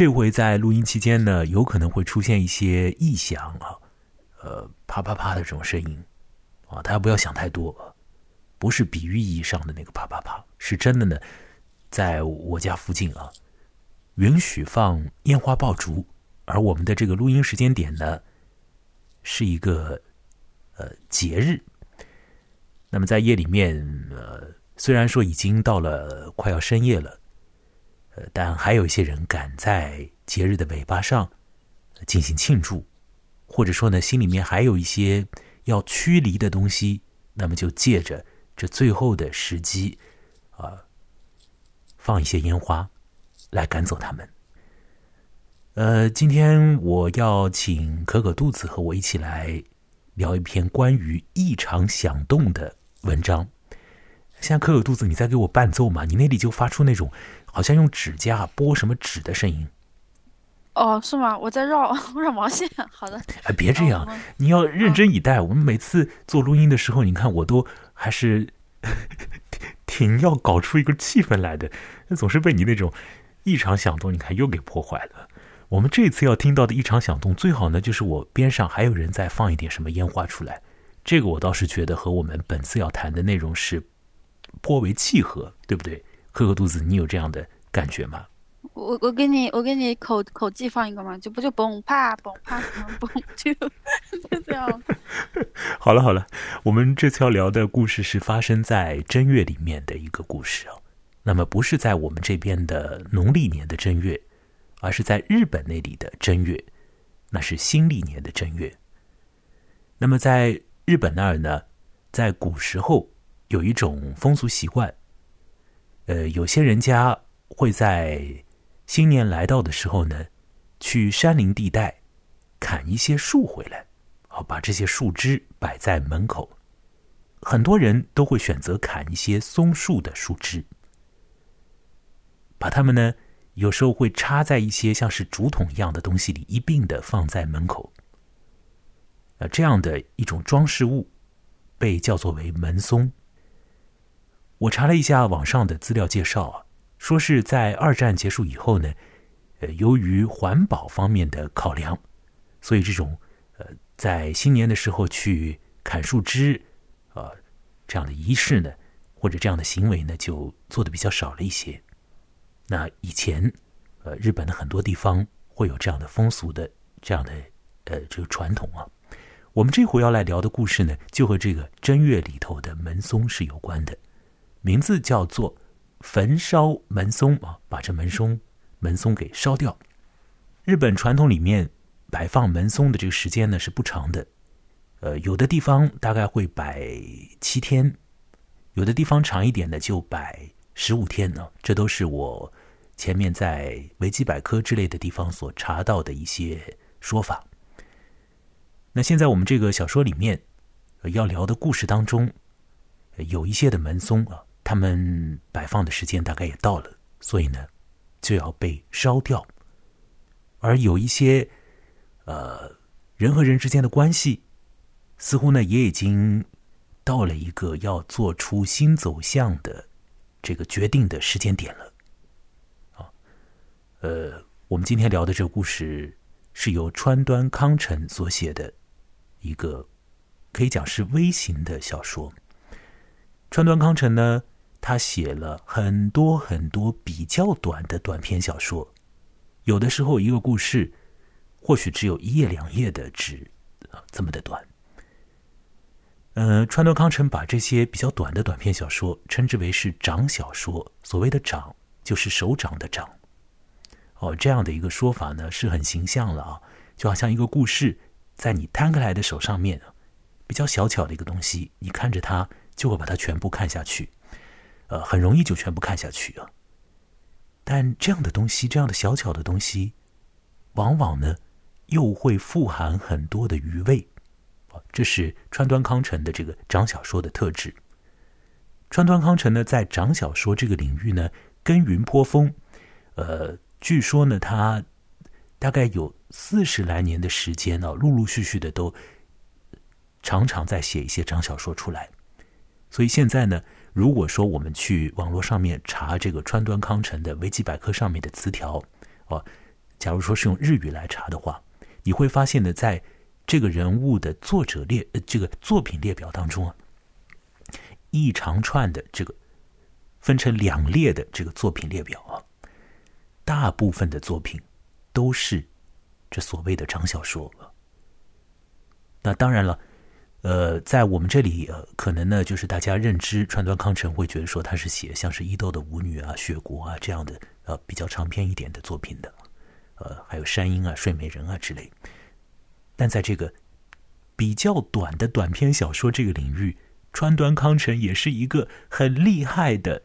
这回在录音期间呢，有可能会出现一些异响啊，呃，啪啪啪的这种声音啊，大家不要想太多，不是比喻意义上的那个啪啪啪，是真的呢，在我家附近啊，允许放烟花爆竹，而我们的这个录音时间点呢，是一个呃节日。那么在夜里面，呃，虽然说已经到了快要深夜了，但还有一些人赶在节日的尾巴上进行庆祝，或者说呢，心里面还有一些要驱离的东西，那么就借着这最后的时机，啊，放一些烟花来赶走他们。呃，今天我要请可可肚子和我一起来聊一篇关于异常响动的。文章，现在可可肚子，你在给我伴奏嘛？你那里就发出那种好像用指甲拨什么纸的声音。哦，是吗？我在绕 绕毛线。好的。哎，别这样，你要认真以待。我们每次做录音的时候，你看我都还是 挺要搞出一个气氛来的，那总是被你那种异常响动，你看又给破坏了。我们这次要听到的异常响动，最好呢就是我边上还有人在放一点什么烟花出来。这个我倒是觉得和我们本次要谈的内容是颇为契合，对不对？可可肚子，你有这样的感觉吗？我我给你我给你口口技放一个嘛，就不就嘣啪嘣啪什么嘣就 就这样。好了好了，我们这次要聊的故事是发生在正月里面的一个故事哦。那么不是在我们这边的农历年的正月，而是在日本那里的正月，那是新历年的正月。那么在日本那儿呢，在古时候有一种风俗习惯，呃，有些人家会在新年来到的时候呢，去山林地带砍一些树回来，好把这些树枝摆在门口。很多人都会选择砍一些松树的树枝，把它们呢，有时候会插在一些像是竹筒一样的东西里，一并的放在门口。呃，这样的一种装饰物，被叫做为门松。我查了一下网上的资料介绍啊，说是在二战结束以后呢，呃，由于环保方面的考量，所以这种呃在新年的时候去砍树枝啊这样的仪式呢，或者这样的行为呢，就做的比较少了一些。那以前，呃，日本的很多地方会有这样的风俗的这样的呃这个传统啊。我们这回要来聊的故事呢，就和这个正月里头的门松是有关的，名字叫做“焚烧门松”啊，把这门松门松给烧掉。日本传统里面摆放门松的这个时间呢是不长的，呃，有的地方大概会摆七天，有的地方长一点的就摆十五天呢。这都是我前面在维基百科之类的地方所查到的一些说法。那现在我们这个小说里面要聊的故事当中，有一些的门松啊，他们摆放的时间大概也到了，所以呢就要被烧掉。而有一些呃人和人之间的关系，似乎呢也已经到了一个要做出新走向的这个决定的时间点了。啊，呃，我们今天聊的这个故事是由川端康成所写的。一个可以讲是微型的小说。川端康成呢，他写了很多很多比较短的短篇小说，有的时候一个故事或许只有一页两页的纸啊，这么的短。呃，川端康成把这些比较短的短篇小说称之为是掌小说，所谓的掌就是手掌的掌。哦，这样的一个说法呢是很形象了啊，就好像一个故事。在你摊开来的手上面，比较小巧的一个东西，你看着它就会把它全部看下去，呃，很容易就全部看下去啊。但这样的东西，这样的小巧的东西，往往呢又会富含很多的余味，这是川端康成的这个长小说的特质。川端康成呢，在长小说这个领域呢，耕耘颇丰，呃，据说呢，他大概有。四十来年的时间呢，陆陆续续的都常常在写一些长小说出来。所以现在呢，如果说我们去网络上面查这个川端康成的维基百科上面的词条，哦，假如说是用日语来查的话，你会发现呢，在这个人物的作者列呃这个作品列表当中啊，一长串的这个分成两列的这个作品列表啊，大部分的作品都是这所谓的长小说。那当然了，呃，在我们这里呃，可能呢，就是大家认知川端康成会觉得说他是写像是伊豆的舞女啊、雪国啊这样的呃比较长篇一点的作品的。呃，还有山鹰啊、睡美人啊之类，但在这个比较短的短篇小说这个领域，川端康成也是一个很厉害的，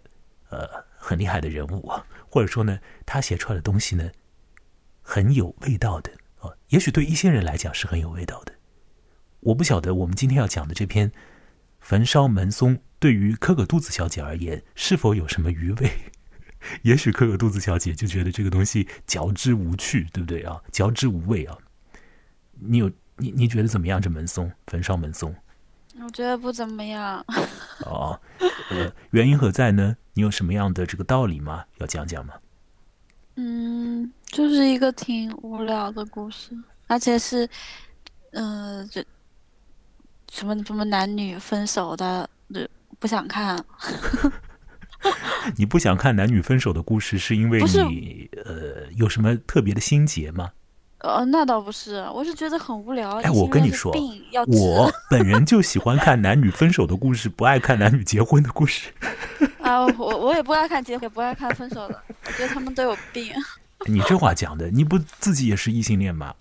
呃，很厉害的人物啊。或者说呢，他写出来的东西呢，很有味道的啊。也许对一些人来讲是很有味道的。我不晓得我们今天要讲的这篇《焚烧门松》，对于可可肚子小姐而言，是否有什么余味？也许可可肚子小姐就觉得这个东西嚼之无趣，对不对啊？嚼之无味啊！你有你你觉得怎么样？这门松焚烧门松，我觉得不怎么样。哦，呃，原因何在呢？你有什么样的这个道理吗？要讲讲吗？嗯，就是一个挺无聊的故事，而且是，呃，这什么什么男女分手的，不想看。你不想看男女分手的故事，是因为你呃有什么特别的心结吗？呃，那倒不是，我是觉得很无聊。哎，我跟你说，我本人就喜欢看男女分手的故事，不爱看男女结婚的故事。啊，我我也不爱看结婚，也不爱看分手的，我觉得他们都有病。你这话讲的，你不自己也是异性恋吗？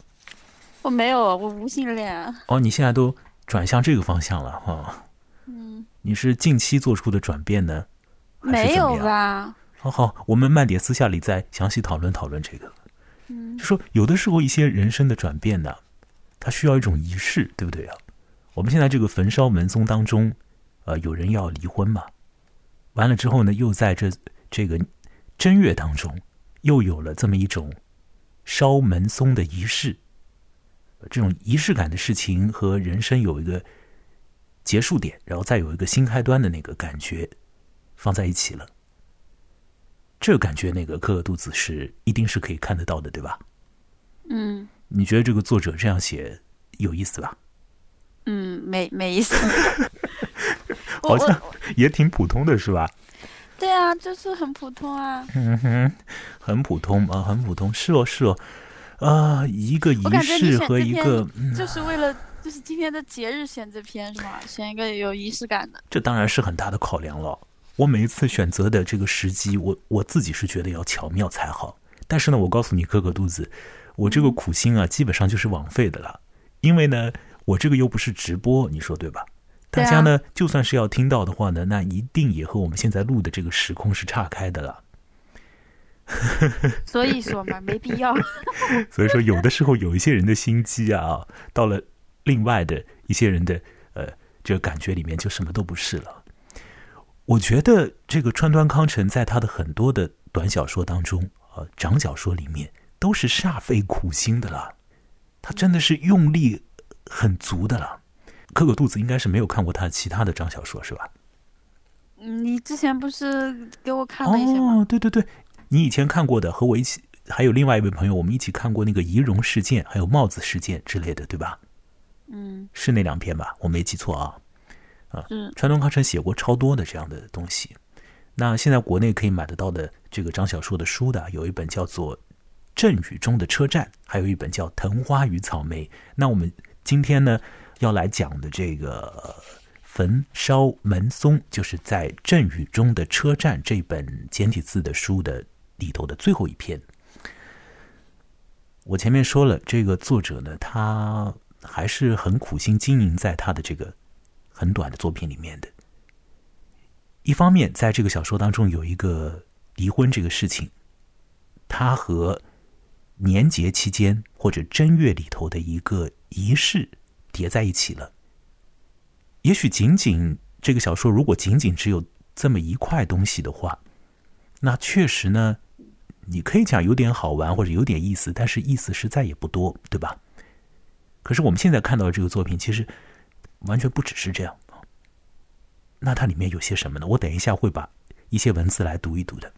我没有，我无性恋。哦，你现在都转向这个方向了哈？嗯。你是近期做出的转变呢？没有吧？好好，我们慢点，私下里再详细讨论讨论这个。嗯，就说有的时候一些人生的转变呢，它需要一种仪式，对不对啊？我们现在这个焚烧门松当中，呃，有人要离婚嘛？完了之后呢，又在这这个正月当中，又有了这么一种烧门松的仪式。这种仪式感的事情和人生有一个结束点，然后再有一个新开端的那个感觉。放在一起了，这感觉那个可可肚子是一定是可以看得到的，对吧？嗯，你觉得这个作者这样写有意思吧？嗯，没没意思，好像也挺普通的，是吧？对啊，就是很普通啊。嗯哼，很普通啊，很普通，是哦，是哦，啊，一个仪式和一个，就是为了就是今天的节日选这篇是吗？选一个有仪式感的，这当然是很大的考量了。我每一次选择的这个时机，我我自己是觉得要巧妙才好。但是呢，我告诉你，哥哥肚子，我这个苦心啊，基本上就是枉费的了。因为呢，我这个又不是直播，你说对吧？大家呢，就算是要听到的话呢，那一定也和我们现在录的这个时空是岔开的了。所以说嘛，没必要。所以说，有的时候有一些人的心机啊，到了另外的一些人的呃这个感觉里面，就什么都不是了。我觉得这个川端康成在他的很多的短小说当中，呃，长小说里面都是煞费苦心的了，他真的是用力很足的了。可可肚子应该是没有看过他其他的长小说是吧？你之前不是给我看了一些吗？哦，对对对，你以前看过的，和我一起，还有另外一位朋友，我们一起看过那个仪容事件，还有帽子事件之类的，对吧？嗯，是那两篇吧？我没记错啊。啊，嗯，川端康成写过超多的这样的东西。那现在国内可以买得到的这个张小说的书的，有一本叫做《阵雨中的车站》，还有一本叫《藤花与草莓》。那我们今天呢要来讲的这个《焚烧门松》，就是在《阵雨中的车站》这本简体字的书的里头的最后一篇。我前面说了，这个作者呢，他还是很苦心经营在他的这个。很短的作品里面的，一方面，在这个小说当中有一个离婚这个事情，他和年节期间或者正月里头的一个仪式叠在一起了。也许仅仅这个小说如果仅仅只有这么一块东西的话，那确实呢，你可以讲有点好玩或者有点意思，但是意思实在也不多，对吧？可是我们现在看到的这个作品，其实。完全不只是这样那它里面有些什么呢？我等一下会把一些文字来读一读的。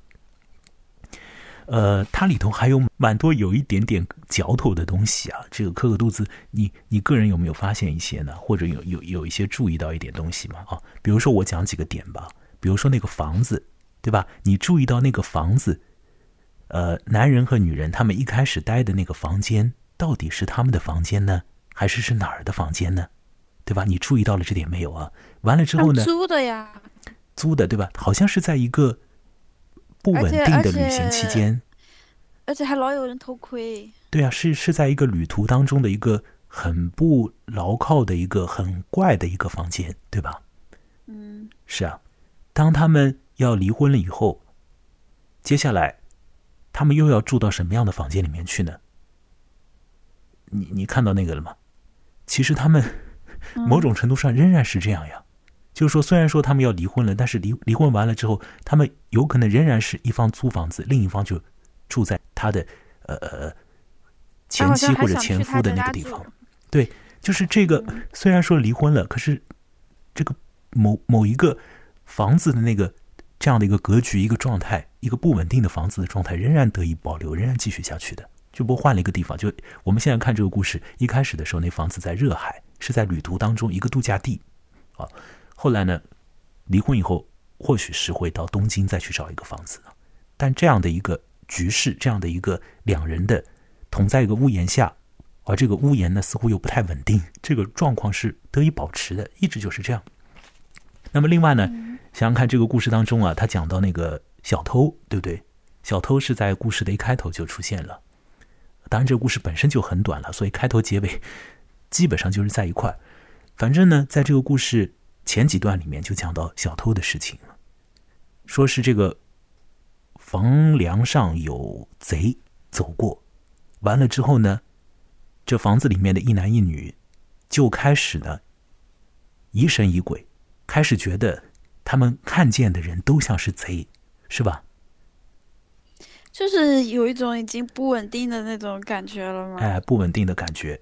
呃，它里头还有蛮多有一点点嚼头的东西啊。这个磕个肚子，你你个人有没有发现一些呢？或者有有有一些注意到一点东西吗？啊，比如说我讲几个点吧。比如说那个房子，对吧？你注意到那个房子，呃，男人和女人他们一开始待的那个房间，到底是他们的房间呢，还是是哪儿的房间呢？对吧？你注意到了这点没有啊？完了之后呢？租的呀。租的对吧？好像是在一个不稳定的旅行期间，而且还老有人偷窥。对啊，是是在一个旅途当中的一个很不牢靠的一个很怪的一个房间，对吧？嗯，是啊。当他们要离婚了以后，接下来他们又要住到什么样的房间里面去呢？你你看到那个了吗？其实他们某种程度上仍然是这样呀。就是说，虽然说他们要离婚了，但是离离婚完了之后，他们有可能仍然是一方租房子，另一方就住在他的呃呃前妻或者前夫的那个地方。对，就是这个。虽然说离婚了，可是这个某某一个房子的那个这样的一个格局、一个状态、一个不稳定的房子的状态，仍然得以保留，仍然继续下去的。就不换了一个地方。就我们现在看这个故事，一开始的时候，那房子在热海，是在旅途当中一个度假地啊。后来呢，离婚以后，或许是会到东京再去找一个房子，但这样的一个局势，这样的一个两人的同在一个屋檐下，而这个屋檐呢似乎又不太稳定，这个状况是得以保持的，一直就是这样。那么另外呢，想想看这个故事当中啊，他讲到那个小偷，对不对？小偷是在故事的一开头就出现了，当然这个故事本身就很短了，所以开头结尾基本上就是在一块反正呢，在这个故事。前几段里面就讲到小偷的事情了，说是这个房梁上有贼走过，完了之后呢，这房子里面的一男一女就开始呢疑神疑鬼，开始觉得他们看见的人都像是贼，是吧？就是有一种已经不稳定的那种感觉了吗？哎，不稳定的感觉。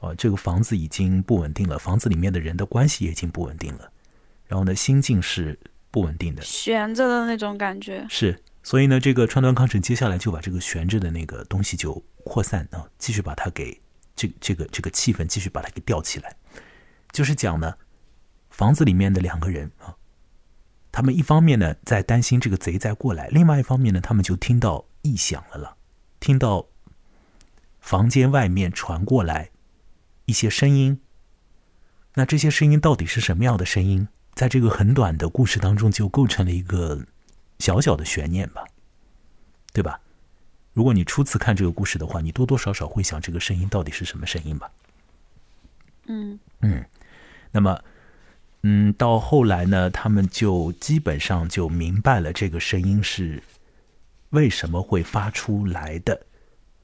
哦，这个房子已经不稳定了，房子里面的人的关系也已经不稳定了，然后呢，心境是不稳定的，悬着的那种感觉。是，所以呢，这个川端康成接下来就把这个悬着的那个东西就扩散啊，继续把它给这这个这个气氛继续把它给吊起来，就是讲呢，房子里面的两个人啊，他们一方面呢在担心这个贼再过来，另外一方面呢，他们就听到异响了了，听到房间外面传过来。一些声音，那这些声音到底是什么样的声音？在这个很短的故事当中，就构成了一个小小的悬念吧，对吧？如果你初次看这个故事的话，你多多少少会想这个声音到底是什么声音吧？嗯嗯，那么嗯，到后来呢，他们就基本上就明白了这个声音是为什么会发出来的，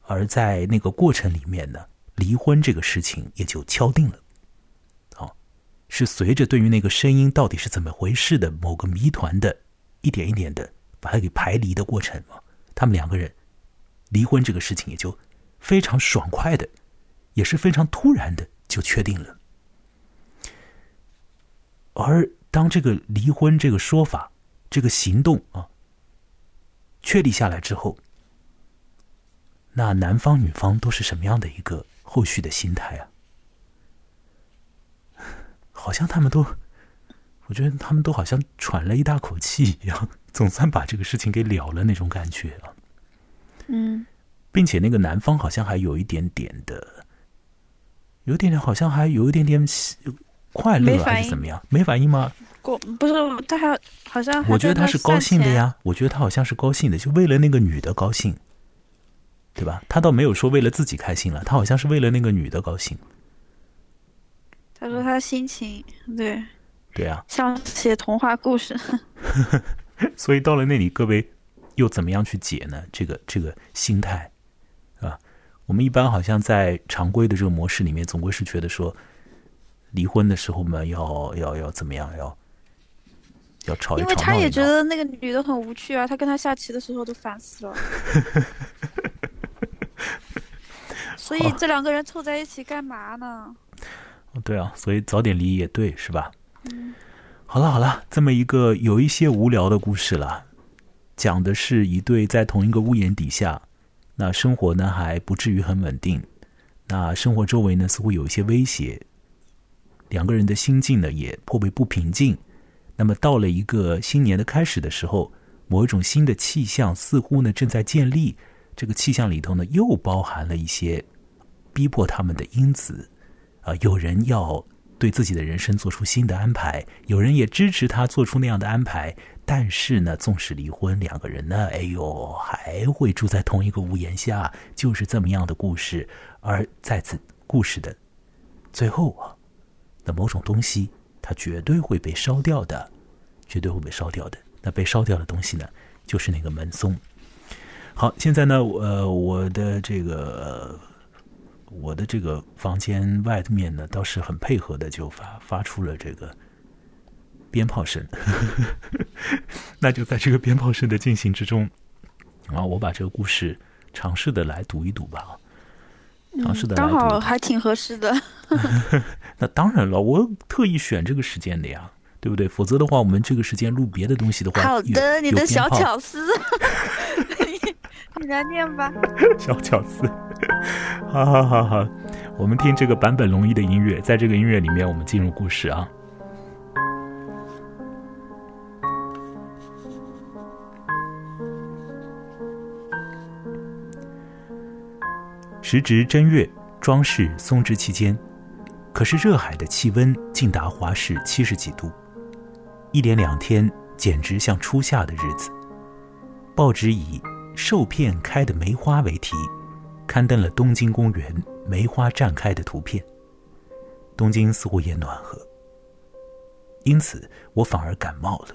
而在那个过程里面呢。离婚这个事情也就敲定了，好，是随着对于那个声音到底是怎么回事的某个谜团的，一点一点的把它给排离的过程啊，他们两个人离婚这个事情也就非常爽快的，也是非常突然的就确定了。而当这个离婚这个说法、这个行动啊确立下来之后，那男方女方都是什么样的一个？后续的心态啊，好像他们都，我觉得他们都好像喘了一大口气一样，总算把这个事情给了了那种感觉啊。嗯，并且那个男方好像还有一点点的，有点点好像还有一点点快乐还是怎么样？没反应吗？过不是他还好像我觉得他是高兴的呀，我觉得他好像是高兴的，就为了那个女的高兴。对吧？他倒没有说为了自己开心了，他好像是为了那个女的高兴。他说他心情对，对啊，像写童话故事。所以到了那里，各位又怎么样去解呢？这个这个心态啊，我们一般好像在常规的这个模式里面，总归是觉得说，离婚的时候嘛，要要要怎么样，要要吵一吵。因为他也觉得那个女的很无趣啊，他跟他下棋的时候都烦死了。所以这两个人凑在一起干嘛呢？对啊，所以早点离也对，是吧？嗯。好了好了，这么一个有一些无聊的故事了，讲的是一对在同一个屋檐底下，那生活呢还不至于很稳定，那生活周围呢似乎有一些威胁，两个人的心境呢也颇为不平静。那么到了一个新年的开始的时候，某一种新的气象似乎呢正在建立，这个气象里头呢又包含了一些逼迫他们的因子，啊，有人要。对自己的人生做出新的安排，有人也支持他做出那样的安排。但是呢，纵使离婚，两个人呢，哎呦，还会住在同一个屋檐下，就是这么样的故事。而在此故事的最后啊，某种东西它绝对会被烧掉的，绝对会被烧掉的。那被烧掉的东西呢，就是那个门松。好，现在呢，呃，我的这个。我的这个房间外面呢，倒是很配合的，就发发出了这个鞭炮声。那就在这个鞭炮声的进行之中，啊，我把这个故事尝试的来读一读吧。刚好还挺合适的。那当然了，我特意选这个时间的呀，对不对？否则的话，我们这个时间录别的东西的话，好的，你的小巧思，你来念吧。小巧思。好好好好，我们听这个坂本龙一的音乐，在这个音乐里面，我们进入故事啊。时值正月，装饰松枝期间，可是热海的气温竟达华氏七十几度，一连两天简直像初夏的日子。报纸以“受片开的梅花”为题。刊登了东京公园梅花绽开的图片。东京似乎也暖和，因此我反而感冒了。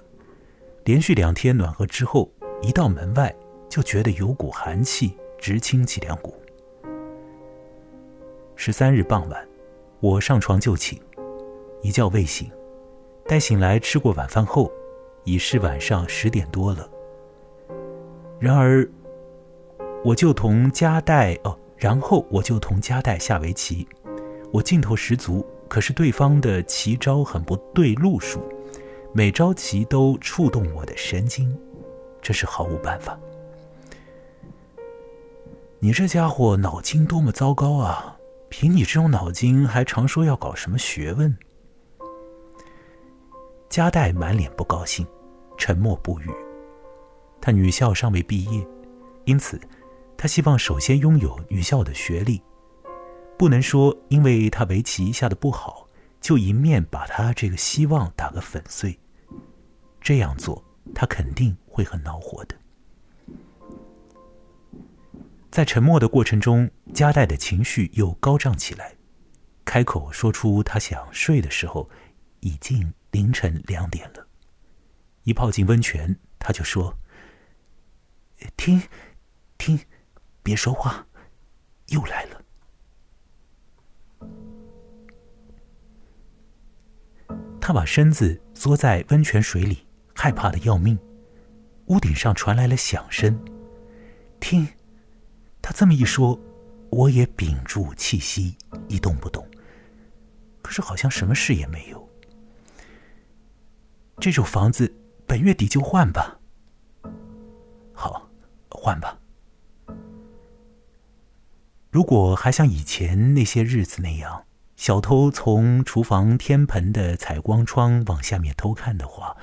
连续两天暖和之后，一到门外就觉得有股寒气直侵脊梁骨。十三日傍晚，我上床就寝，一觉未醒。待醒来吃过晚饭后，已是晚上十点多了。然而。我就同加代哦，然后我就同加代下围棋，我劲头十足，可是对方的棋招很不对路数，每招棋都触动我的神经，这是毫无办法。你这家伙脑筋多么糟糕啊！凭你这种脑筋，还常说要搞什么学问？加代满脸不高兴，沉默不语。他女校尚未毕业，因此。他希望首先拥有女校的学历，不能说因为他围棋下的不好，就一面把他这个希望打个粉碎。这样做，他肯定会很恼火的。在沉默的过程中，加代的情绪又高涨起来，开口说出他想睡的时候，已经凌晨两点了。一泡进温泉，他就说：“听，听。”别说话，又来了。他把身子缩在温泉水里，害怕的要命。屋顶上传来了响声，听，他这么一说，我也屏住气息，一动不动。可是好像什么事也没有。这种房子本月底就换吧。好，换吧。如果还像以前那些日子那样，小偷从厨房天棚的采光窗往下面偷看的话，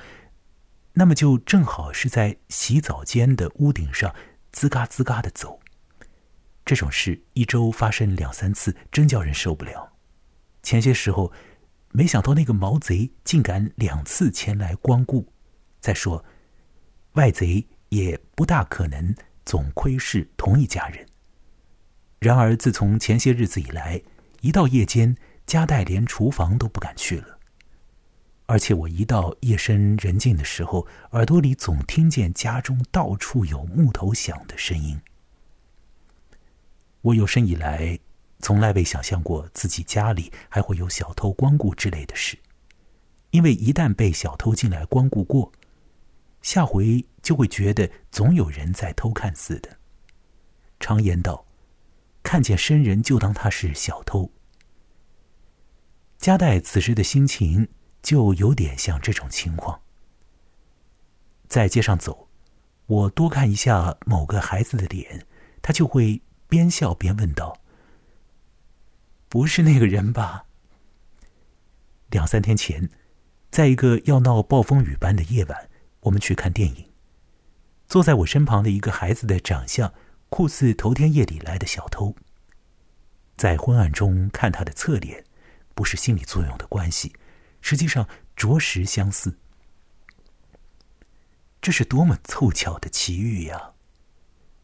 那么就正好是在洗澡间的屋顶上吱嘎吱嘎的走。这种事一周发生两三次，真叫人受不了。前些时候，没想到那个毛贼竟敢两次前来光顾。再说，外贼也不大可能总窥视同一家人。然而，自从前些日子以来，一到夜间，家代连厨房都不敢去了。而且，我一到夜深人静的时候，耳朵里总听见家中到处有木头响的声音。我有生以来，从来未想象过自己家里还会有小偷光顾之类的事，因为一旦被小偷进来光顾过，下回就会觉得总有人在偷看似的。常言道。看见生人就当他是小偷。加代此时的心情就有点像这种情况。在街上走，我多看一下某个孩子的脸，他就会边笑边问道：“不是那个人吧？”两三天前，在一个要闹暴风雨般的夜晚，我们去看电影。坐在我身旁的一个孩子的长相，酷似头天夜里来的小偷。在昏暗中看他的侧脸，不是心理作用的关系，实际上着实相似。这是多么凑巧的奇遇呀！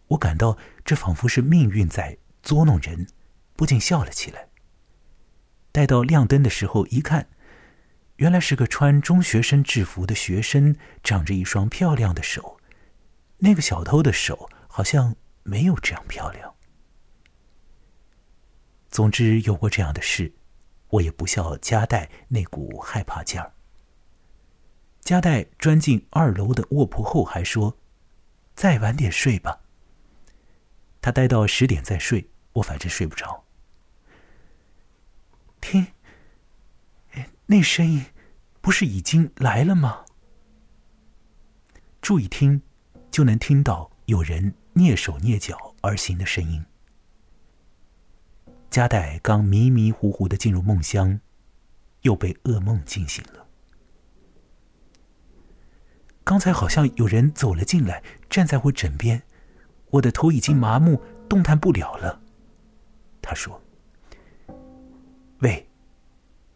我感到这仿佛是命运在捉弄人，不禁笑了起来。待到亮灯的时候，一看，原来是个穿中学生制服的学生，长着一双漂亮的手。那个小偷的手好像没有这样漂亮。总之，有过这样的事，我也不笑夹带那股害怕劲儿。加代钻进二楼的卧铺后，还说：“再晚点睡吧。”他待到十点再睡，我反正睡不着。听，那声音不是已经来了吗？注意听，就能听到有人蹑手蹑脚而行的声音。加代刚迷迷糊糊的进入梦乡，又被噩梦惊醒了。刚才好像有人走了进来，站在我枕边，我的头已经麻木，动弹不了了。他说：“喂。”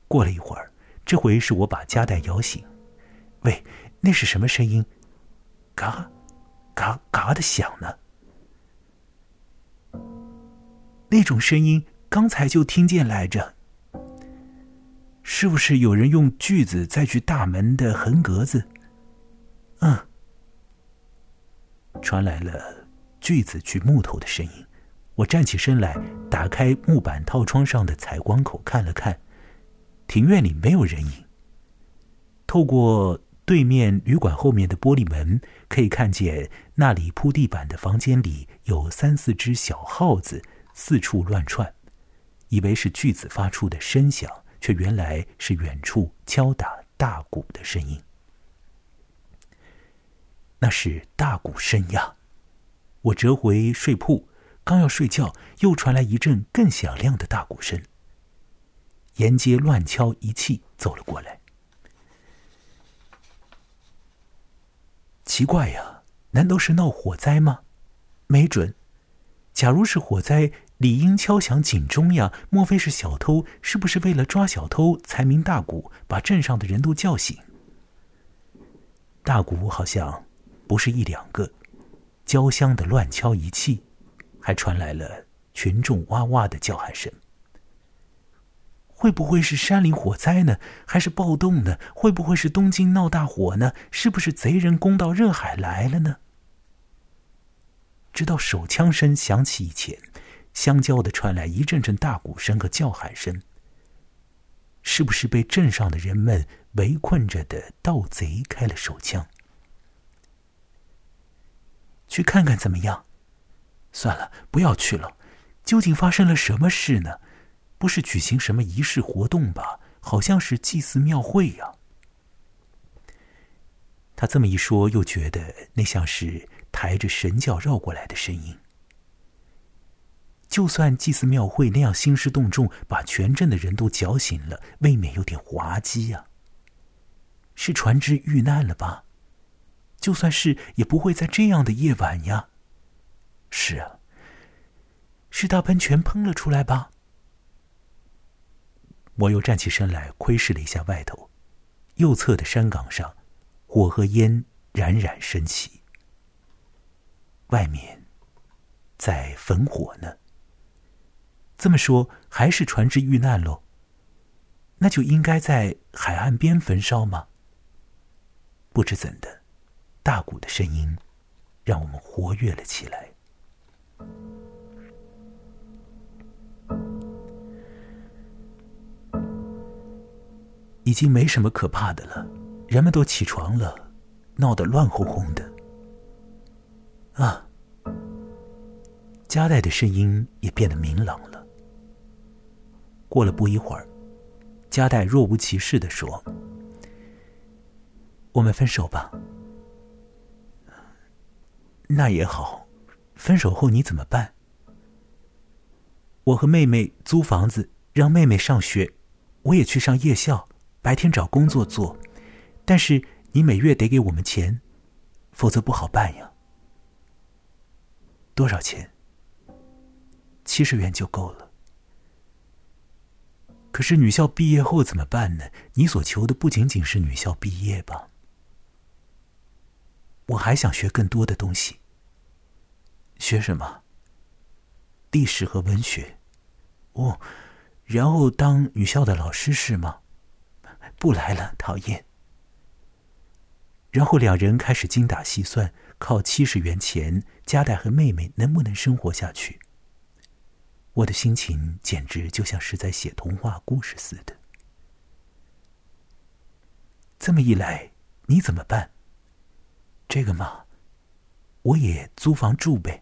过了一会儿，这回是我把夹带摇醒。喂，那是什么声音？嘎，嘎嘎的响呢。那种声音刚才就听见来着。是不是有人用锯子在锯大门的横格子？嗯，传来了锯子锯木头的声音。我站起身来，打开木板套窗上的采光口看了看，庭院里没有人影。透过对面旅馆后面的玻璃门，可以看见那里铺地板的房间里有三四只小耗子四处乱窜，以为是锯子发出的声响，却原来是远处敲打大鼓的声音。那是大鼓声呀！我折回睡铺，刚要睡觉，又传来一阵更响亮的大鼓声。沿街乱敲一气走了过来。奇怪呀，难道是闹火灾吗？没准。假如是火灾，理应敲响警钟呀。莫非是小偷？是不是为了抓小偷才鸣大鼓，把镇上的人都叫醒？大鼓好像……不是一两个，交相的乱敲一气，还传来了群众哇哇的叫喊声。会不会是山林火灾呢？还是暴动呢？会不会是东京闹大火呢？是不是贼人攻到热海来了呢？直到手枪声响起以前，相交的传来一阵阵大鼓声和叫喊声。是不是被镇上的人们围困着的盗贼开了手枪？去看看怎么样？算了，不要去了。究竟发生了什么事呢？不是举行什么仪式活动吧？好像是祭祀庙会呀。他这么一说，又觉得那像是抬着神轿绕过来的声音。就算祭祀庙会那样兴师动众，把全镇的人都搅醒了，未免有点滑稽呀。是船只遇难了吧？就算是，也不会在这样的夜晚呀。是啊，是大喷泉喷了出来吧？我又站起身来，窥视了一下外头，右侧的山岗上，火和烟冉冉升起。外面在焚火呢。这么说，还是船只遇难喽？那就应该在海岸边焚烧吗？不知怎的。大鼓的声音，让我们活跃了起来。已经没什么可怕的了，人们都起床了，闹得乱哄哄的。啊，加代的声音也变得明朗了。过了不一会儿，加代若无其事的说：“我们分手吧。”那也好，分手后你怎么办？我和妹妹租房子，让妹妹上学，我也去上夜校，白天找工作做。但是你每月得给我们钱，否则不好办呀。多少钱？七十元就够了。可是女校毕业后怎么办呢？你所求的不仅仅是女校毕业吧？我还想学更多的东西。学什么？历史和文学。哦，然后当女校的老师是吗？不来了，讨厌。然后两人开始精打细算，靠七十元钱，加代和妹妹能不能生活下去？我的心情简直就像是在写童话故事似的。这么一来，你怎么办？这个嘛，我也租房住呗。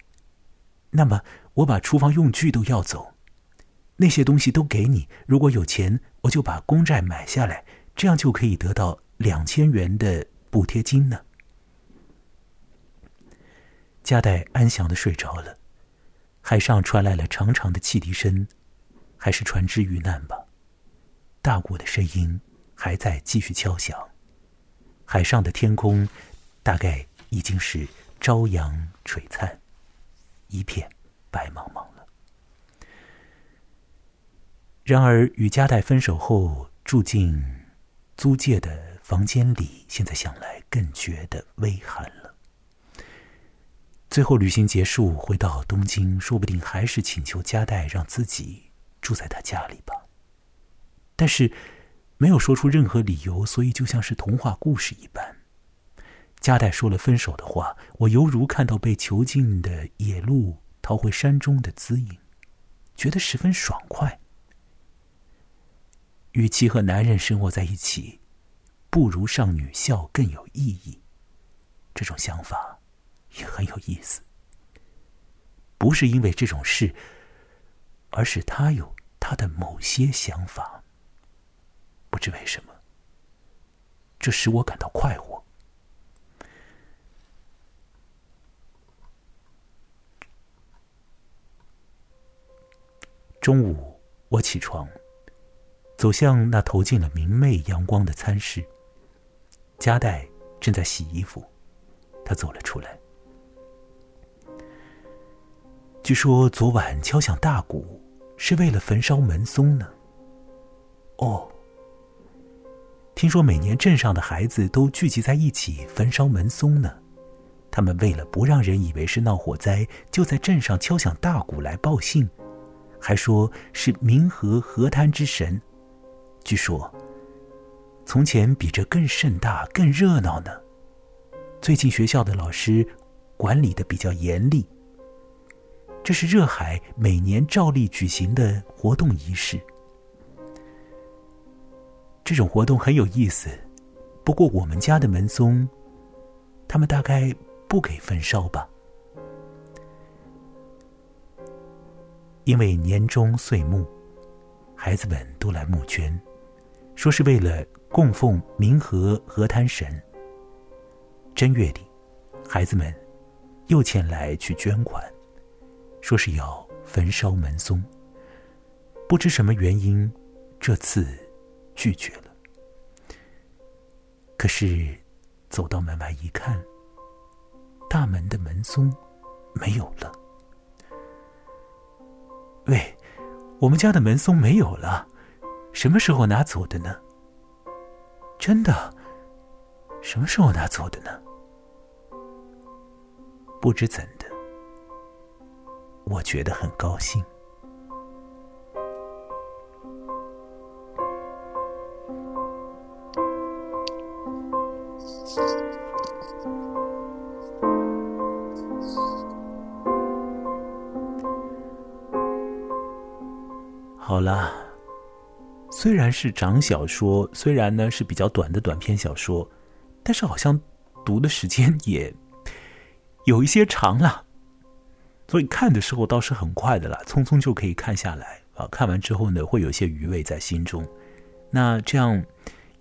那么，我把厨房用具都要走，那些东西都给你。如果有钱，我就把公债买下来，这样就可以得到两千元的补贴金呢。加代安详的睡着了。海上传来了长长的汽笛声，还是船只遇难吧？大鼓的声音还在继续敲响。海上的天空大概已经是朝阳璀璨，一片白茫茫了。然而，与加代分手后住进租界的房间里，现在想来更觉得微寒了。最后旅行结束，回到东京，说不定还是请求加代让自己住在他家里吧。但是没有说出任何理由，所以就像是童话故事一般。加代说了分手的话，我犹如看到被囚禁的野鹿逃回山中的姿影，觉得十分爽快。与其和男人生活在一起，不如上女校更有意义。这种想法。也很有意思，不是因为这种事，而是他有他的某些想法。不知为什么，这使我感到快活。中午，我起床，走向那投进了明媚阳光的餐室。加代正在洗衣服，他走了出来。据说昨晚敲响大鼓是为了焚烧门松呢。哦，听说每年镇上的孩子都聚集在一起焚烧门松呢。他们为了不让人以为是闹火灾，就在镇上敲响大鼓来报信，还说是冥河河滩之神。据说，从前比这更盛大、更热闹呢。最近学校的老师管理的比较严厉。这是热海每年照例举行的活动仪式。这种活动很有意思，不过我们家的门松，他们大概不给焚烧吧，因为年终岁暮，孩子们都来募捐，说是为了供奉冥河河滩神。正月里，孩子们又前来去捐款。说是要焚烧门松，不知什么原因，这次拒绝了。可是走到门外一看，大门的门松没有了。喂，我们家的门松没有了，什么时候拿走的呢？真的，什么时候拿走的呢？不知怎的。我觉得很高兴。了，虽然是长小说，虽然呢是比较短的短篇小说，但是好像读的时间也有一些长了。所以看的时候倒是很快的啦，匆匆就可以看下来啊。看完之后呢，会有些余味在心中。那这样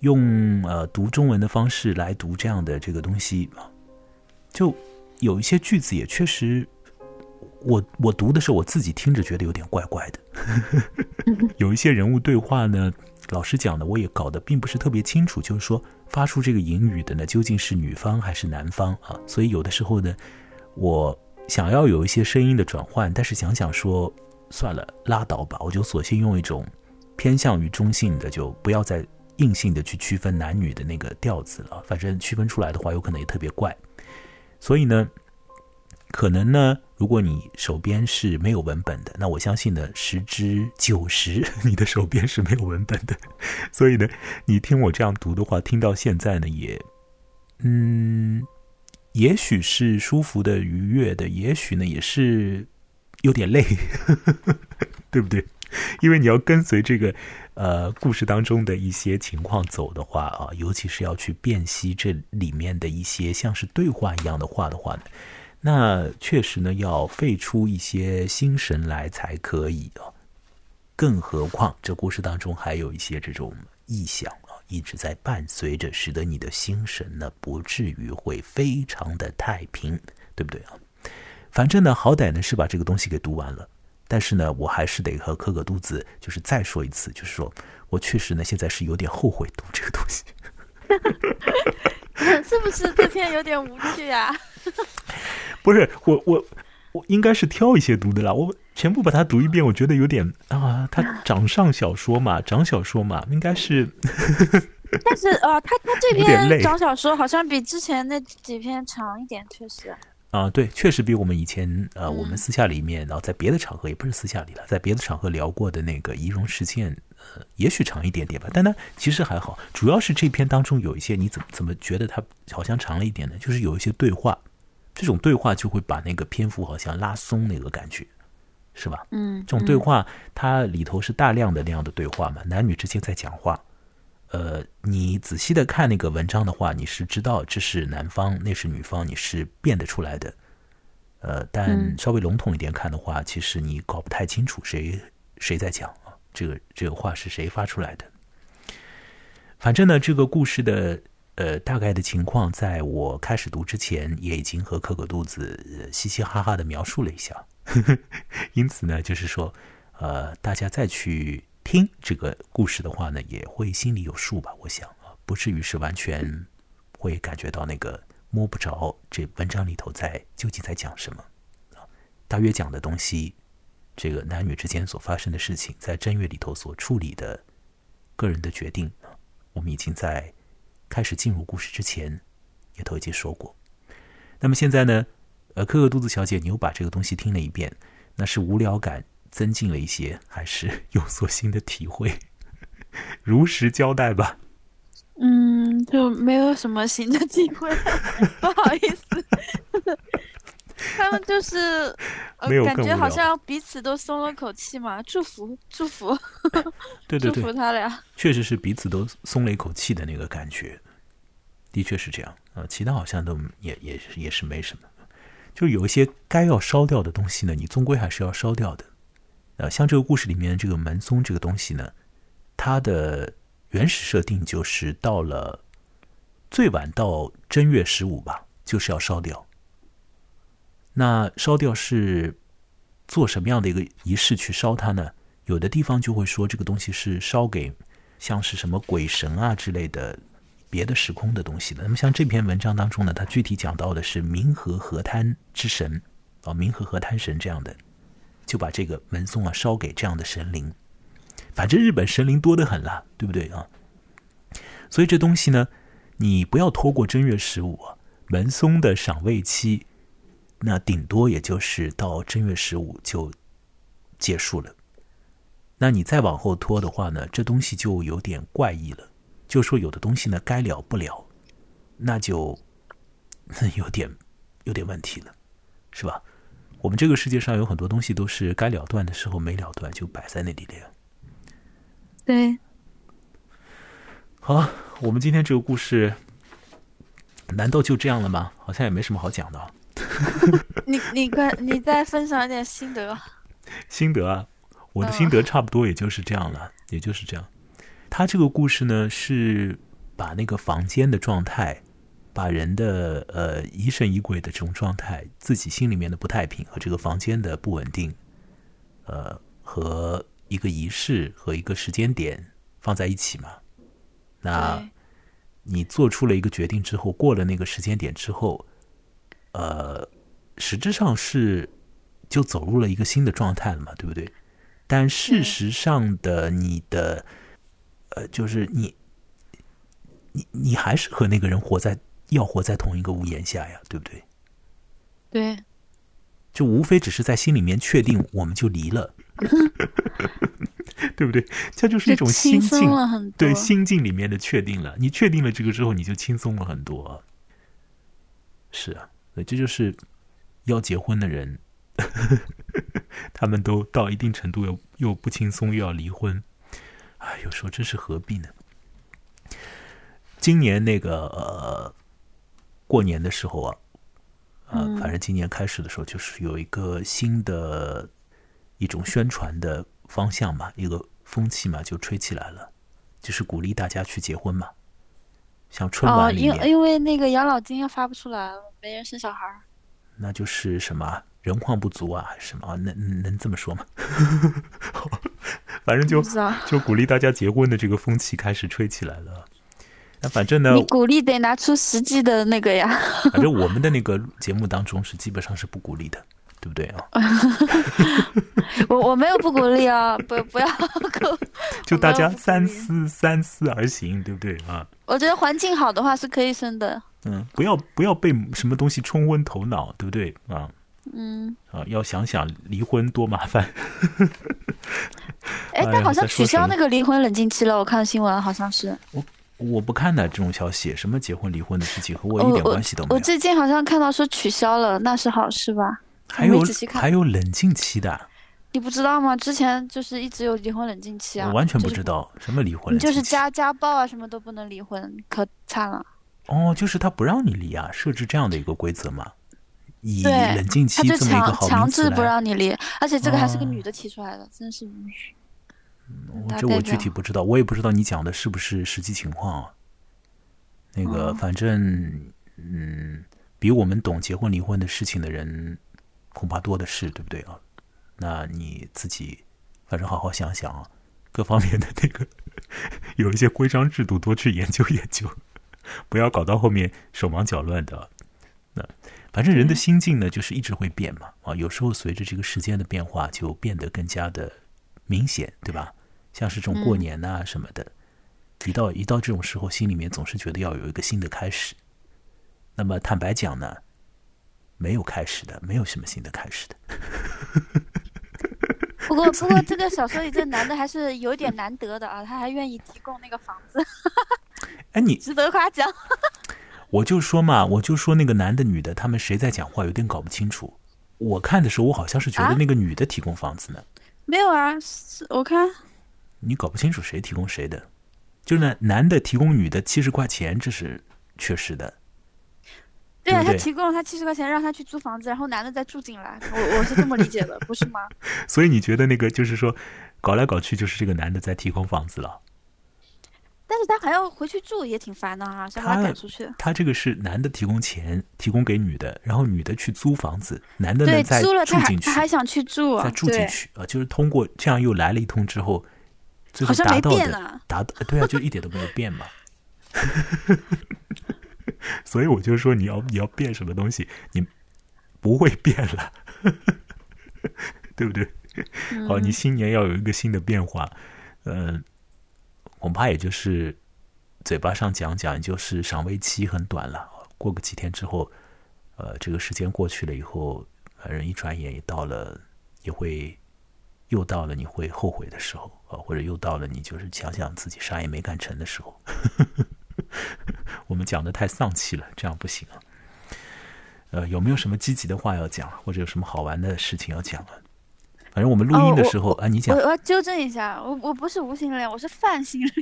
用呃读中文的方式来读这样的这个东西，就有一些句子也确实，我我读的时候我自己听着觉得有点怪怪的。有一些人物对话呢，老师讲的，我也搞得并不是特别清楚，就是说发出这个隐语的呢，究竟是女方还是男方啊？所以有的时候呢，我想要有一些声音的转换，但是想想说算了，拉倒吧，我就索性用一种偏向于中性的，就不要再硬性的去区分男女的那个调子了。反正区分出来的话，有可能也特别怪。所以呢，可能呢，如果你手边是没有文本的，那我相信呢，十之九十 你的手边是没有文本的。所以呢，你听我这样读的话，听到现在呢，也，嗯，也许是舒服的、愉悦的，也许呢，也是有点累，对不对？因为你要跟随这个。呃，故事当中的一些情况走的话啊，尤其是要去辨析这里面的一些像是对话一样的话的话呢，那确实呢要费出一些心神来才可以啊。更何况这故事当中还有一些这种意象啊，一直在伴随着，使得你的心神呢不至于会非常的太平，对不对啊？反正呢，好歹呢是把这个东西给读完了。但是呢，我还是得和可可肚子就是再说一次，就是说我确实呢现在是有点后悔读这个东西，是不是这篇有点无趣啊？不是，我我我应该是挑一些读的啦，我全部把它读一遍，我觉得有点啊，它 掌上小说嘛，掌小说嘛，应该是。但是啊，他他这篇长小说好像比之前那几篇长一点，确实。啊，对，确实比我们以前呃，我们私下里面，然后在别的场合也不是私下里了，在别的场合聊过的那个仪容事件，呃，也许长一点点吧，但呢，其实还好，主要是这篇当中有一些，你怎么怎么觉得它好像长了一点呢？就是有一些对话，这种对话就会把那个篇幅好像拉松那个感觉，是吧？嗯，这种对话它里头是大量的那样的对话嘛，男女之间在讲话。呃，你仔细的看那个文章的话，你是知道这是男方，那是女方，你是辨得出来的。呃，但稍微笼统一点看的话，其实你搞不太清楚谁谁在讲啊，这个这个话是谁发出来的。反正呢，这个故事的呃大概的情况，在我开始读之前，也已经和可可肚子嘻嘻哈哈的描述了一下。因此呢，就是说，呃，大家再去。听这个故事的话呢，也会心里有数吧。我想，不至于是完全会感觉到那个摸不着这文章里头在究竟在讲什么啊。大约讲的东西，这个男女之间所发生的事情，在正月里头所处理的个人的决定，我们已经在开始进入故事之前也都已经说过。那么现在呢，呃，可可肚子小姐，你又把这个东西听了一遍，那是无聊感。增进了一些，还是有所新的体会？如实交代吧。嗯，就没有什么新的体会，不好意思。他们就是，呃感觉好像彼此都松了口气嘛。祝福，祝福。对对对，祝福他俩。确实是彼此都松了一口气的那个感觉，的确是这样啊。其他好像都也也也是没什么，就有一些该要烧掉的东西呢，你终归还是要烧掉的。呃，像这个故事里面这个门松这个东西呢，它的原始设定就是到了最晚到正月十五吧，就是要烧掉。那烧掉是做什么样的一个仪式去烧它呢？有的地方就会说这个东西是烧给像是什么鬼神啊之类的别的时空的东西的。那么像这篇文章当中呢，它具体讲到的是冥河河滩之神啊，冥河河滩神这样的。就把这个门松啊烧给这样的神灵，反正日本神灵多得很了，对不对啊？所以这东西呢，你不要拖过正月十五啊，门松的赏味期，那顶多也就是到正月十五就结束了。那你再往后拖的话呢，这东西就有点怪异了。就说有的东西呢该了不了，那就 有点有点问题了，是吧？我们这个世界上有很多东西都是该了断的时候没了断，就摆在那里了。对，好，我们今天这个故事，难道就这样了吗？好像也没什么好讲的。你你快，你再分享一点心得。心得啊，我的心得差不多也就是这样了，也就是这样。他这个故事呢，是把那个房间的状态把人的呃疑神疑鬼的这种状态，自己心里面的不太平和这个房间的不稳定，呃，和一个仪式和一个时间点放在一起嘛。那你做出了一个决定之后，过了那个时间点之后，呃，实质上是就走入了一个新的状态了嘛，对不对？但事实上的你的，呃，就是你，你你还是和那个人活在要活在同一个屋檐下呀，对不对？对，就无非只是在心里面确定我们就离了，对不对？这就是一种心境，了。对心境里面的确定了。你确定了这个之后，你就轻松了很多。是啊，那这就是要结婚的人，他们都到一定程度又又不轻松，又要离婚。哎，有时候真是何必呢？今年那个呃，过年的时候啊，呃，嗯反正今年开始的时候，就是有一个新的一种宣传的方向嘛，一个风气嘛，就吹起来了，就是鼓励大家去结婚嘛。像春哦，晚里面，因因为那个养老金要发不出来了，没人生小孩儿。那就是什么人矿不足啊，什么？能能能这么说吗？反正就 就鼓励大家结婚的这个风气开始吹起来了。那反正呢你，鼓励得拿出实际的那个呀。反正我们的那个 节目当中是基本上是不鼓励的，对不对啊？我我没有不鼓励啊，不不要鼓。就大家三思三思而行，对不对啊？我觉得环境好的话是可以生的。嗯，不要不要被什么东西冲昏头脑，对不对啊？嗯，啊，要想想离婚多麻烦。哎哎，呀但好像取消那个离婚冷静期了，我看新闻好像是。我我不看的这种消息，什么结婚离婚的事情和我一点关系都没有。我最近好像看到说取消了，那是好事吧？还有还有冷静期的，你不知道吗？之前就是一直有离婚冷静期啊，我完全不就是知道什么离婚你就是冷静期。家家暴啊，什么都不能离婚，可惨了。哦，就是他不让你离啊，设置这样的一个规则嘛，以对冷静期强这么一个好强制不。让你离，而且这个还是个哦女的提出来的，真是无语。我这我具体不知道，我也不知道你讲的是不是实际情况啊。那个，哦反正嗯，比我们懂结婚离婚的事情的人恐怕多的是，对不对啊？那你自己反正好好想想啊，各方面的那个 有一些规章制度，多去研究研究，不要搞到后面手忙脚乱的。那反正人的心境呢，就是一直会变嘛啊，有时候随着这个时间的变化，就变得更加的明显，对吧？像是这种过年呐、什么的，一到一到这种时候，心里面总是觉得要有一个新的开始。那么坦白讲呢，没有开始的，没有什么新的开始的。不过不过这个小说里这男的还是有点难得的啊，他还愿意提供那个房子，哎，你 值得夸奖。我就说嘛，我就说那个男的女的，他们谁在讲话，有点搞不清楚。我看的时候，我好像是觉得啊那个女的提供房子呢，没有啊，是我看你搞不清楚谁提供谁的。就是呢，男的提供女的七十块钱，这是确实的。对啊，对对他提供了他七十块钱让他去租房子，然后男的再住进来，我我是这么理解的，不是吗？所以你觉得那个就是说，搞来搞去就是这个男的在提供房子了？但是他还要回去住，也挺烦的啊，想把他他赶出去。他这个是男的提供钱提供给女的，然后女的去租房子，男的呢对，再租了他还住进去他，还想去住啊，再住进，去啊，就是通过这样又来了一通之后，最后达到的。达到对啊，就一点都没有变嘛。所以我就说你要你要变什么东西，你不会变了，对不对？好，你嗯新年要有一个新的变化，嗯、恐怕也就是嘴巴上讲讲，就是赏味期很短了。过个几天之后，呃，这个时间过去了以后，反正一转眼也到了，也会又到了你会后悔的时候啊、或者又到了你就是想想自己啥也没干成的时候。我们讲的太丧气了，这样不行啊。呃，有没有什么积极的话要讲，或者有什么好玩的事情要讲啊？反正我们录音的时候、啊，你讲我要纠正一下，我我不是无性恋，我是泛性恋。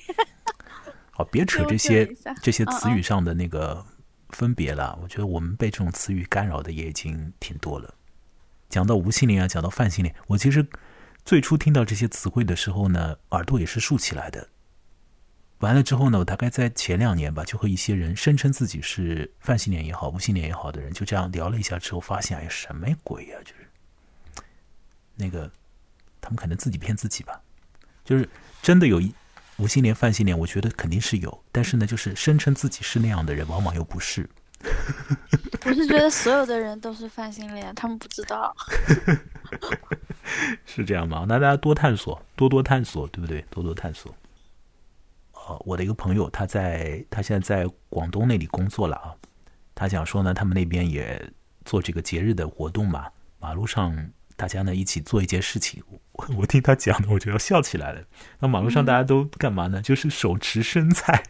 好，别扯这些这些词语上的那个分别了。我觉得我们被这种词语干扰的也已经挺多了。讲到无性恋啊，讲到泛性恋，我其实最初听到这些词汇的时候呢，耳朵也是竖起来的。完了之后呢，我大概在前两年吧，就和一些人声称自己是泛性恋也好、无性恋也好的人，就这样聊了一下之后，发现哎呀，什么鬼呀，就是那个他们可能自己骗自己吧，就是真的有一无性恋、泛性恋，我觉得肯定是有，但是呢，就是声称自己是那样的人，往往又不是。我是觉得所有的人都是泛性恋，他们不知道。是这样吗？那大家多探索，多多探索，对不对？多多探索。哦，我的一个朋友，他在他现在在广东那里工作了啊。他讲说呢，他们那边也做这个节日的活动嘛，马路上大家呢一起做一件事情。我 我听他讲的，我就要笑起来了。那马路上大家都干嘛呢？就是手持生菜，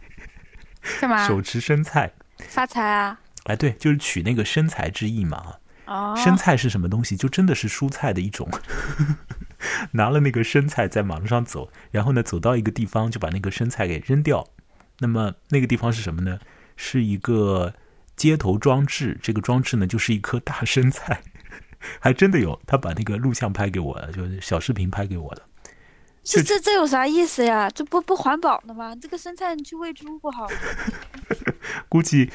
干嘛？手持生菜发财啊！哎，对，就是取那个生财之意嘛。哦，生菜是什么东西？就真的是蔬菜的一种。拿了那个生菜在马路上走，然后呢，走到一个地方就把那个生菜给扔掉。那么那个地方是什么呢？是一个街头装置。这个装置呢，就是一颗大生菜，还真的有。他把那个录像拍给我了，就是小视频拍给我的。这这这有啥意思呀？这不不环保的吗？这个生菜你去喂猪不好？估计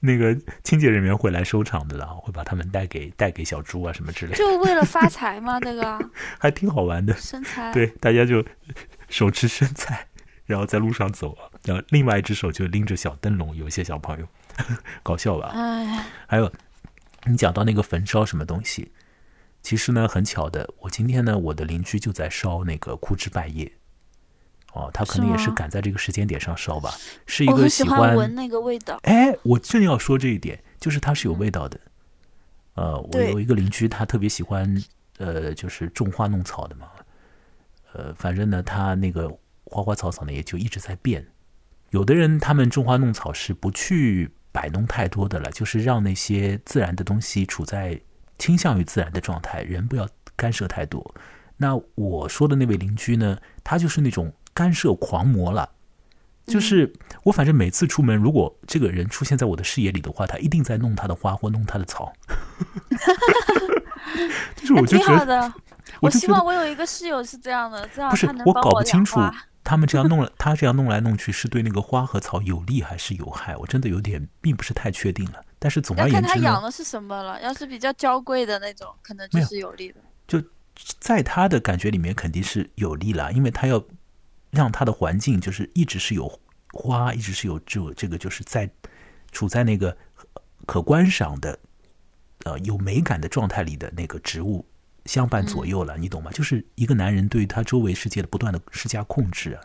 那个清洁人员会来收场的啦，会把他们带给带给小猪啊什么之类的。就为了发财吗？这个 还挺好玩的。对，大家就手持生菜，然后在路上走，然后另外一只手就拎着小灯笼，有一些小朋友 搞笑吧？哎，还有你讲到那个焚烧什么东西？其实呢，很巧的，我今天呢，我的邻居就在烧那个枯枝败叶。哦，他可能也是赶在这个时间点上烧吧。是一个喜欢闻那个味道。哎，我正要说这一点，就是它是有味道的。呃，我有一个邻居，他特别喜欢呃，就是种花弄草的嘛。呃，反正呢，他那个花花草草呢，也就一直在变。有的人他们种花弄草是不去摆弄太多的了，就是让那些自然的东西处在。倾向于自然的状态，人不要干涉太多。那我说的那位邻居呢？他就是那种干涉狂魔了。就是我反正每次出门，如果这个人出现在我的视野里的话，他一定在弄他的花或弄他的草。就是我就觉得，我希望我有一个室友是这样的，这样不是我搞不清楚。他们这样弄了，他这样弄来弄去，是对那个花和草有利还是有害？我真的有点并不是太确定了。但是总而言之，看他养的是什么了。要是比较娇贵的那种，可能就是有利的。就在他的感觉里面，肯定是有利了，因为他要让他的环境就是一直是有花，一直是有这这个就是在处在那个可观赏的呃有美感的状态里的那个植物。相伴左右了，你懂吗？就是一个男人对他周围世界的不断的施加控制啊，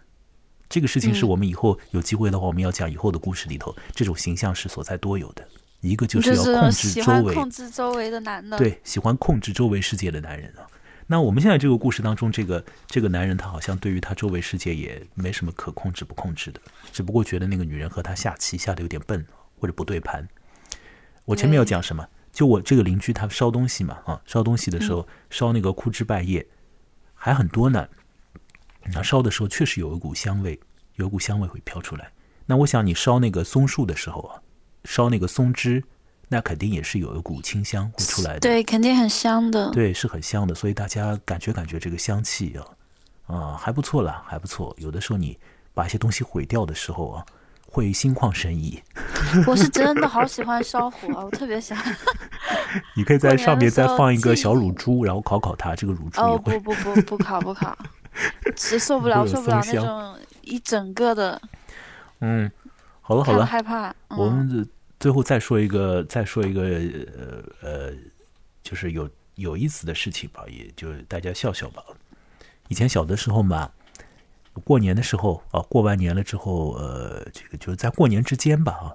这个事情是我们以后有机会的话，我们要讲以后的故事里头，这种形象是所在多有的。一个就是要控制周围，控制周围的男的，对，喜欢控制周围世界的男人啊。那我们现在这个故事当中，这个这个男人他好像对于他周围世界也没什么可控制不控制的，只不过觉得那个女人和他下棋下的有点笨或者不对盘。我前面要讲什么？就我这个邻居，他烧东西嘛，啊，烧东西的时候烧那个枯枝败叶，还很多呢。那烧的时候确实有一股香味，有一股香味会飘出来。那我想你烧那个松树的时候啊，烧那个松枝，那肯定也是有一股清香会出来的。对，肯定很香的。对，是很香的。所以大家感觉感觉这个香气啊，啊，还不错啦，还不错。有的时候你把一些东西毁掉的时候啊。会心旷神怡。我是真的好喜欢烧火，我特别喜欢。你可以在上面再放一个小乳猪，然后烤烤它。这个乳猪哦不不不不烤不烤，实 受不了受不了那种一整个的。嗯，好了好了，害怕。我们最后再说一个，再说一个呃呃，就是有有意思的事情吧，也就大家笑笑吧。以前小的时候嘛。过年的时候啊，过完年了之后，呃，这个就是在过年之间吧啊，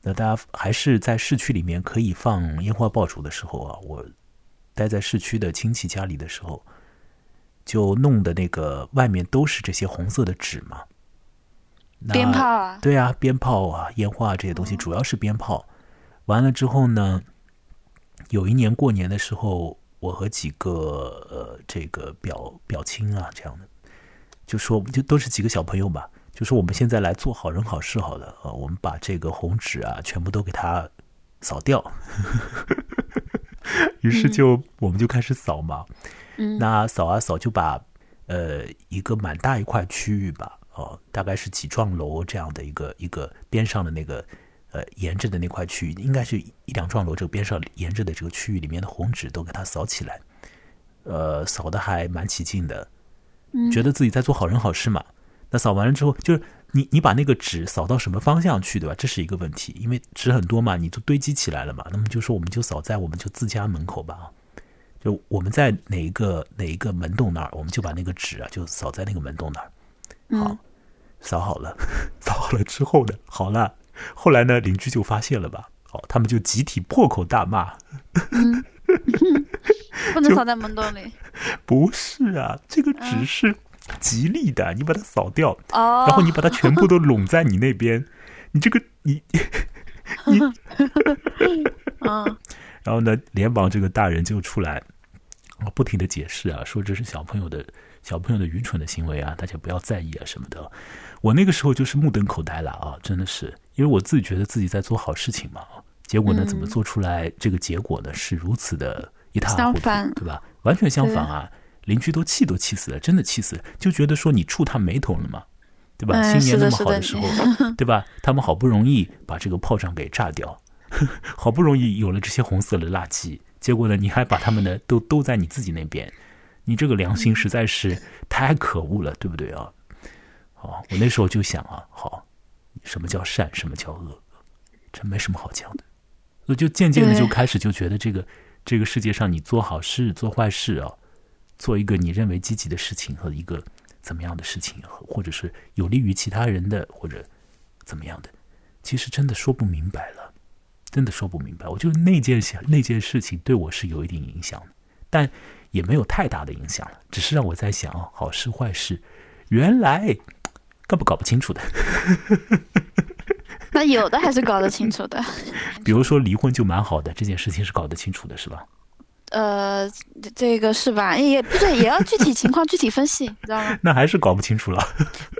那大家还是在市区里面可以放烟花爆竹的时候啊，我待在市区的亲戚家里的时候，就弄的那个外面都是这些红色的纸嘛，鞭炮啊，对啊，鞭炮啊，烟花这些东西主要是鞭炮。完了之后呢，有一年过年的时候，我和几个呃这个表表亲啊这样的。就说就都是几个小朋友吧，就说我们现在来做好人好事好了啊，我们把这个红纸啊全部都给它扫掉。于是就我们就开始扫嘛，那扫啊扫就把呃一个蛮大一块区域吧，哦，大概是几幢楼这样的一个一个边上的那个呃沿着的那块区域，应该是一两幢楼这个边上沿着的这个区域里面的红纸都给它扫起来，呃，扫的还蛮起劲的，觉得自己在做好人好事嘛。那扫完了之后，就是你你把那个纸扫到什么方向去，对吧？这是一个问题，因为纸很多嘛，你都堆积起来了嘛。那么就说我们就扫在我们就自家门口吧，就我们在哪一个哪一个门洞那儿，我们就把那个纸啊就扫在那个门洞那儿。好，扫好了，扫好了之后呢，好了，后来呢，邻居就发现了吧？好，他们就集体破口大骂。不能扫在门洞里。不是啊，这个纸是。吉利的，你把它扫掉，然后你把它全部都拢在你那边，你这个你 你，嗯，然后呢，联邦这个大人就出来，不停的解释啊，说这是小朋友的小朋友的愚蠢的行为啊，大家不要在意啊什么的。我那个时候就是目瞪口呆了啊，真的是，因为我自己觉得自己在做好事情嘛，结果呢，怎么做出来这个结果呢，是如此的一塌糊涂，对吧？完全相反啊。邻居都气都气死了，真的气死了，就觉得说你触他眉头了嘛，对吧？新年那么好的时候，对吧？他们好不容易把这个炮仗给炸掉，好不容易有了这些红色的垃圾，结果呢，你还把他们的都都在你自己那边，你这个良心实在是太可恶了，对不对啊？好，我那时候就想啊，好，什么叫善，什么叫恶，这没什么好讲的，我就渐渐的就开始就觉得这个这个世界上你做好事做坏事啊。做一个你认为积极的事情和一个怎么样的事情，或者是有利于其他人的，或者怎么样的，其实真的说不明白了，真的说不明白。我就那件事那件事情对我是有一点影响的，但也没有太大的影响了，只是让我在想啊，好事坏事，原来根本搞不清楚的。那有的还是搞得清楚的，比如说离婚就蛮好的，这件事情是搞得清楚的，是吧？呃，这个是吧？也不对，也要具体情况具体分析，知道吗？那还是搞不清楚了。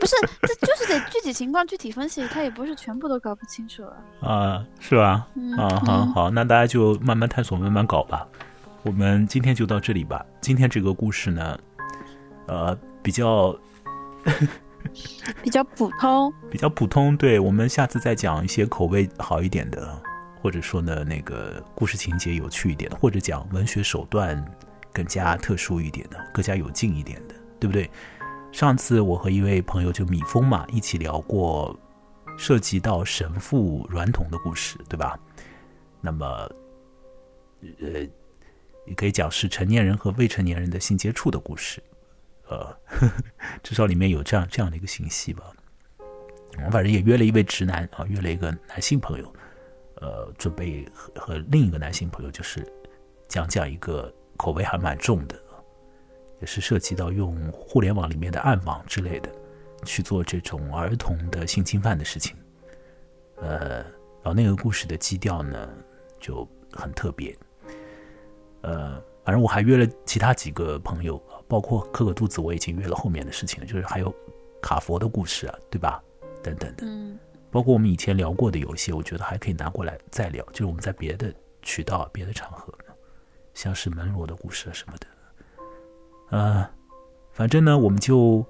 不是，这就是得具体情况具体分析，他也不是全部都搞不清楚了。啊，是吧？啊，好好，那大家就慢慢探索，慢慢搞吧。我们今天就到这里吧。今天这个故事呢，呃，比较 比较普通，比较普通。对，我们下次再讲一些口味好一点的。或者说呢，那个故事情节有趣一点的，或者讲文学手段更加特殊一点的，更加有劲一点的，对不对？上次我和一位朋友就米峰嘛一起聊过涉及到神父软童的故事，对吧？那么，呃，也可以讲是成年人和未成年人的性接触的故事，呃呵呵，至少里面有这样这样的一个信息吧。我反正也约了一位直男啊，约了一个男性朋友。呃，准备和和另一个男性朋友，就是讲讲一个口味还蛮重的，也是涉及到用互联网里面的暗网之类的去做这种儿童的性侵犯的事情。呃，然后那个故事的基调呢就很特别。呃，反正我还约了其他几个朋友，包括磕个肚子，我已经约了后面的事情了，就是还有卡佛的故事啊，对吧？等等的。嗯。包括我们以前聊过的有一些，我觉得还可以拿过来再聊。就是我们在别的渠道、别的场合，像是门罗的故事啊什么的。呃，反正呢，我们就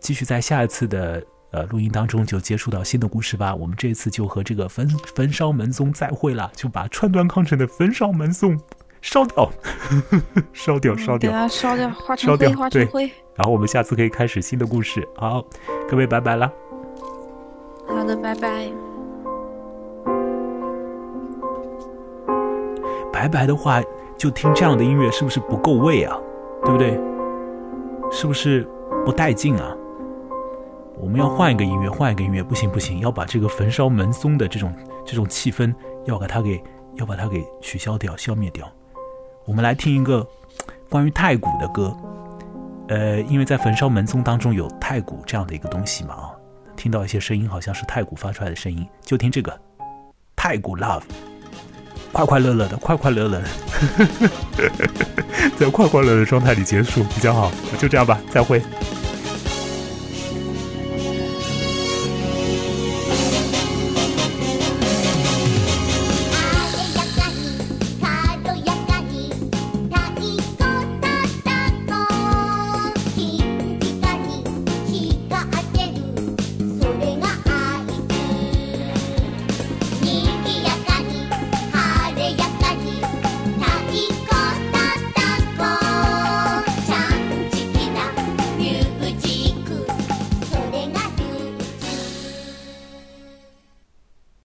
继续在下一次的呃录音当中就接触到新的故事吧。我们这次就和这个焚焚烧门宗再会了，就把川端康成的焚烧门宗烧掉，烧掉，烧掉，烧掉，化成灰，化成灰。然后我们下次可以开始新的故事。好，各位拜拜了。好的，拜拜。拜拜的话，就听这样的音乐是不是不够味啊？对不对？是不是不带劲啊？我们要换一个音乐，换一个音乐，不行不行，要把这个焚烧门松的这种这种气氛，要把它给要把它给取消掉、消灭掉。我们来听一个关于太古的歌，呃，因为在焚烧门宗当中有太古这样的一个东西嘛啊。听到一些声音，好像是太古发出来的声音，就听这个太古 love，快快乐乐的，快快乐乐的，在快快乐乐的状态里结束比较好。就这样吧，再会。